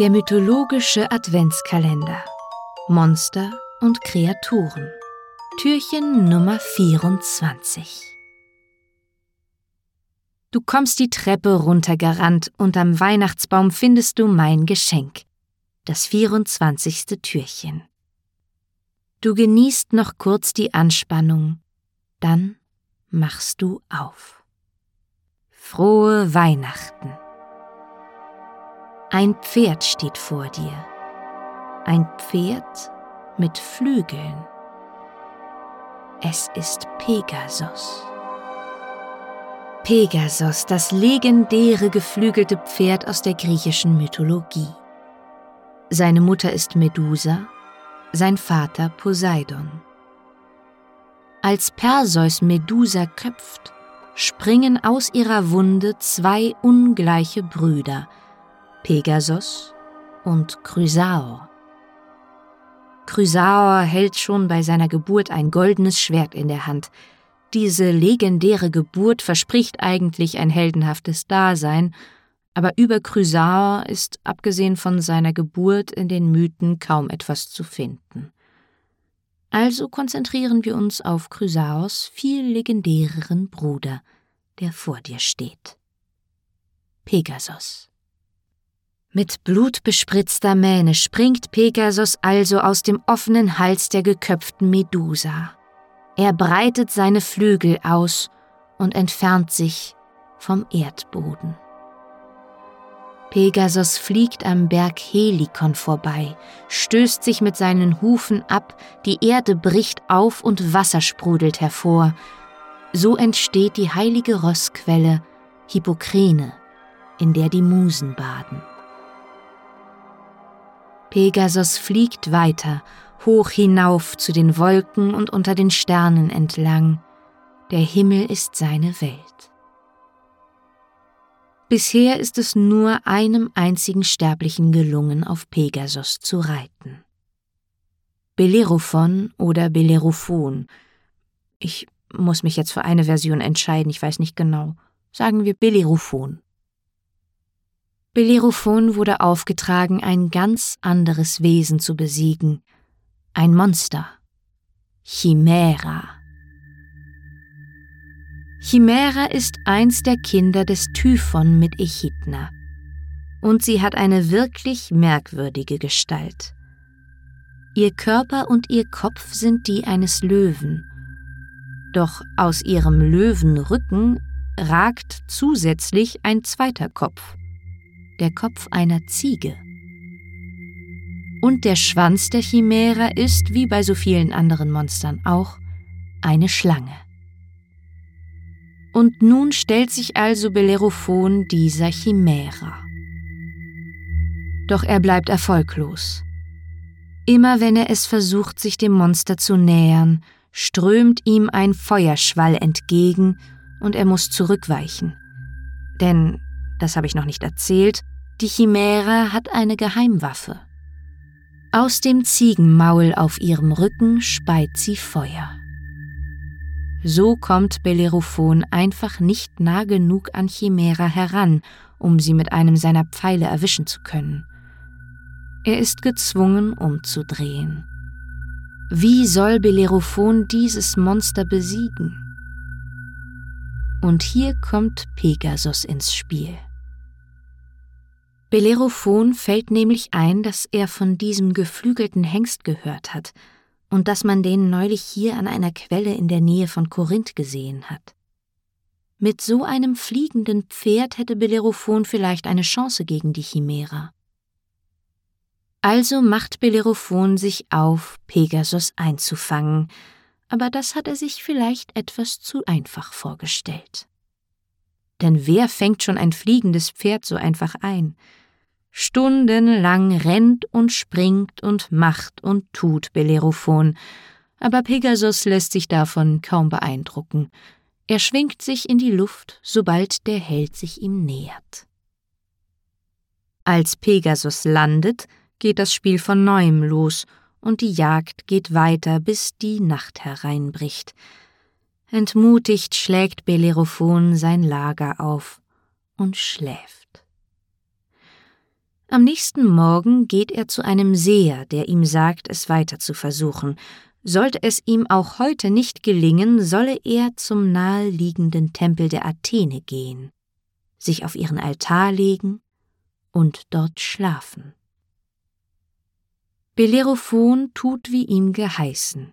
Der mythologische Adventskalender. Monster und Kreaturen. Türchen Nummer 24. Du kommst die Treppe runtergerannt und am Weihnachtsbaum findest du mein Geschenk, das 24. Türchen. Du genießt noch kurz die Anspannung, dann machst du auf. Frohe Weihnachten. Ein Pferd steht vor dir. Ein Pferd mit Flügeln. Es ist Pegasus. Pegasus, das legendäre geflügelte Pferd aus der griechischen Mythologie. Seine Mutter ist Medusa, sein Vater Poseidon. Als Perseus Medusa köpft, springen aus ihrer Wunde zwei ungleiche Brüder, Pegasus und Chrysaor. Chrysaor hält schon bei seiner Geburt ein goldenes Schwert in der Hand. Diese legendäre Geburt verspricht eigentlich ein heldenhaftes Dasein, aber über Chrysaor ist abgesehen von seiner Geburt in den Mythen kaum etwas zu finden. Also konzentrieren wir uns auf Chrysaors viel legendäreren Bruder, der vor dir steht. Pegasus. Mit blutbespritzter Mähne springt Pegasus also aus dem offenen Hals der geköpften Medusa. Er breitet seine Flügel aus und entfernt sich vom Erdboden. Pegasus fliegt am Berg Helikon vorbei, stößt sich mit seinen Hufen ab, die Erde bricht auf und Wasser sprudelt hervor. So entsteht die heilige Rossquelle Hippokrane, in der die Musen baden. Pegasus fliegt weiter, hoch hinauf zu den Wolken und unter den Sternen entlang. Der Himmel ist seine Welt. Bisher ist es nur einem einzigen Sterblichen gelungen, auf Pegasus zu reiten. Bellerophon oder Bellerophon. Ich muss mich jetzt für eine Version entscheiden, ich weiß nicht genau. Sagen wir Bellerophon. Bellerophon wurde aufgetragen, ein ganz anderes Wesen zu besiegen, ein Monster, Chimera. Chimera ist eins der Kinder des Typhon mit Echidna, und sie hat eine wirklich merkwürdige Gestalt. Ihr Körper und ihr Kopf sind die eines Löwen, doch aus ihrem Löwenrücken ragt zusätzlich ein zweiter Kopf der Kopf einer Ziege. Und der Schwanz der Chimära ist, wie bei so vielen anderen Monstern auch, eine Schlange. Und nun stellt sich also Bellerophon dieser Chimära. Doch er bleibt erfolglos. Immer wenn er es versucht, sich dem Monster zu nähern, strömt ihm ein Feuerschwall entgegen und er muss zurückweichen. Denn, das habe ich noch nicht erzählt, die Chimäre hat eine Geheimwaffe. Aus dem Ziegenmaul auf ihrem Rücken speit sie Feuer. So kommt Bellerophon einfach nicht nah genug an Chimera heran, um sie mit einem seiner Pfeile erwischen zu können. Er ist gezwungen, umzudrehen. Wie soll Bellerophon dieses Monster besiegen? Und hier kommt Pegasus ins Spiel. Bellerophon fällt nämlich ein, dass er von diesem geflügelten Hengst gehört hat und dass man den neulich hier an einer Quelle in der Nähe von Korinth gesehen hat. Mit so einem fliegenden Pferd hätte Bellerophon vielleicht eine Chance gegen die Chimära. Also macht Bellerophon sich auf, Pegasus einzufangen, aber das hat er sich vielleicht etwas zu einfach vorgestellt. Denn wer fängt schon ein fliegendes Pferd so einfach ein? Stundenlang rennt und springt und macht und tut Bellerophon, aber Pegasus lässt sich davon kaum beeindrucken. Er schwingt sich in die Luft, sobald der Held sich ihm nähert. Als Pegasus landet, geht das Spiel von neuem los, und die Jagd geht weiter, bis die Nacht hereinbricht. Entmutigt schlägt Bellerophon sein Lager auf und schläft. Am nächsten Morgen geht er zu einem Seher, der ihm sagt, es weiter zu versuchen. Sollte es ihm auch heute nicht gelingen, solle er zum naheliegenden Tempel der Athene gehen, sich auf ihren Altar legen und dort schlafen. Bellerophon tut wie ihm geheißen.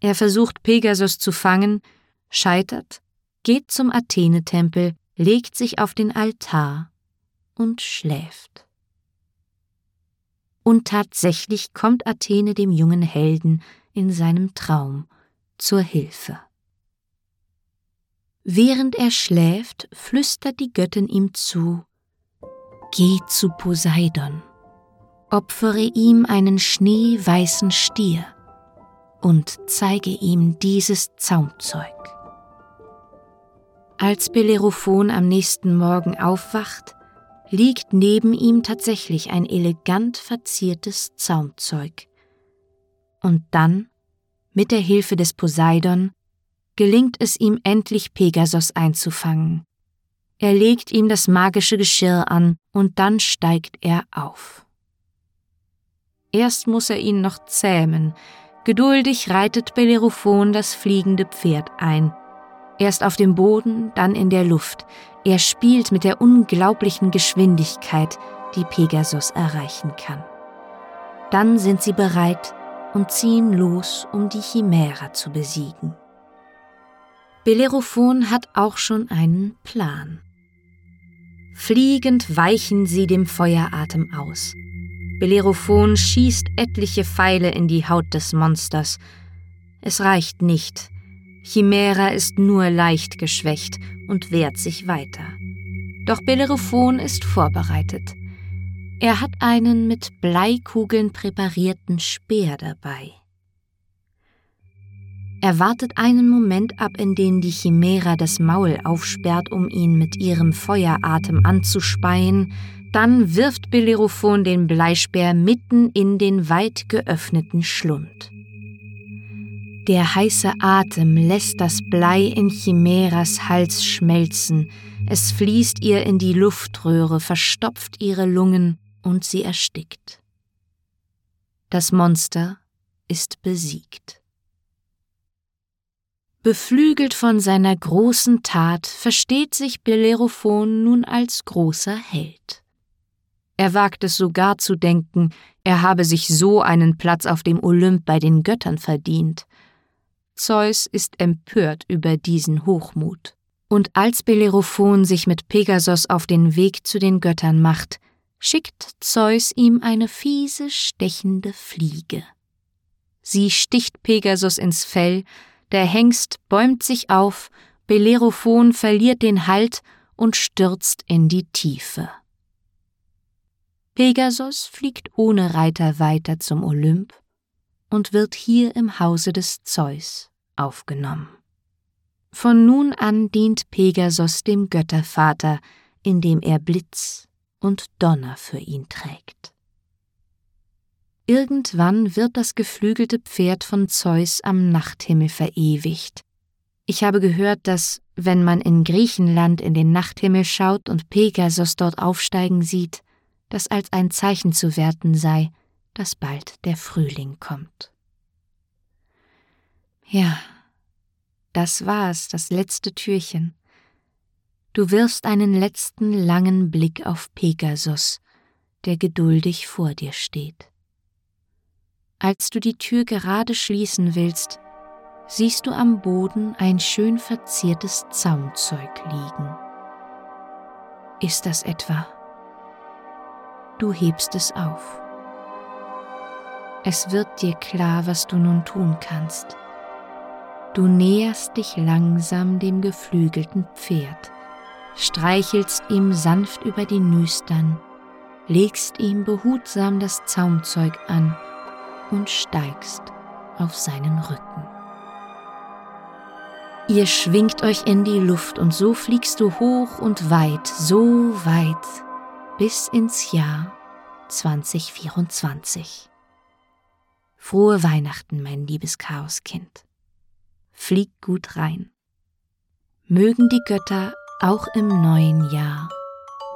Er versucht Pegasus zu fangen, scheitert, geht zum Athenetempel, legt sich auf den Altar und schläft. Und tatsächlich kommt Athene dem jungen Helden in seinem Traum zur Hilfe. Während er schläft, flüstert die Göttin ihm zu Geh zu Poseidon, opfere ihm einen schneeweißen Stier und zeige ihm dieses Zaumzeug. Als Bellerophon am nächsten Morgen aufwacht, liegt neben ihm tatsächlich ein elegant verziertes Zaumzeug. Und dann, mit der Hilfe des Poseidon, gelingt es ihm endlich Pegasos einzufangen. Er legt ihm das magische Geschirr an und dann steigt er auf. Erst muss er ihn noch zähmen. Geduldig reitet Bellerophon das fliegende Pferd ein. Erst auf dem Boden, dann in der Luft. Er spielt mit der unglaublichen Geschwindigkeit, die Pegasus erreichen kann. Dann sind sie bereit und ziehen los, um die Chimära zu besiegen. Bellerophon hat auch schon einen Plan. Fliegend weichen sie dem Feueratem aus. Bellerophon schießt etliche Pfeile in die Haut des Monsters. Es reicht nicht. Chimära ist nur leicht geschwächt und wehrt sich weiter. Doch Bellerophon ist vorbereitet. Er hat einen mit Bleikugeln präparierten Speer dabei. Er wartet einen Moment ab, in den die Chimära das Maul aufsperrt, um ihn mit ihrem Feueratem anzuspeien, dann wirft Bellerophon den Bleispeer mitten in den weit geöffneten Schlund. Der heiße Atem lässt das Blei in Chimäras Hals schmelzen, es fließt ihr in die Luftröhre, verstopft ihre Lungen und sie erstickt. Das Monster ist besiegt. Beflügelt von seiner großen Tat versteht sich Bellerophon nun als großer Held. Er wagt es sogar zu denken, er habe sich so einen Platz auf dem Olymp bei den Göttern verdient. Zeus ist empört über diesen Hochmut. Und als Bellerophon sich mit Pegasos auf den Weg zu den Göttern macht, schickt Zeus ihm eine fiese, stechende Fliege. Sie sticht Pegasus ins Fell, der Hengst bäumt sich auf, Bellerophon verliert den Halt und stürzt in die Tiefe. Pegasus fliegt ohne Reiter weiter zum Olymp und wird hier im Hause des Zeus aufgenommen. Von nun an dient Pegasus dem Göttervater, indem er Blitz und Donner für ihn trägt. Irgendwann wird das geflügelte Pferd von Zeus am Nachthimmel verewigt. Ich habe gehört, dass, wenn man in Griechenland in den Nachthimmel schaut und Pegasus dort aufsteigen sieht, das als ein Zeichen zu werten sei, dass bald der Frühling kommt. Ja, das war's, das letzte Türchen. Du wirfst einen letzten langen Blick auf Pegasus, der geduldig vor dir steht. Als du die Tür gerade schließen willst, siehst du am Boden ein schön verziertes Zaumzeug liegen. Ist das etwa? Du hebst es auf. Es wird dir klar, was du nun tun kannst. Du näherst dich langsam dem geflügelten Pferd, streichelst ihm sanft über die Nüstern, legst ihm behutsam das Zaumzeug an und steigst auf seinen Rücken. Ihr schwingt euch in die Luft und so fliegst du hoch und weit, so weit, bis ins Jahr 2024. Frohe Weihnachten, mein liebes Chaoskind. Flieg gut rein. Mögen die Götter auch im neuen Jahr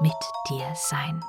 mit dir sein.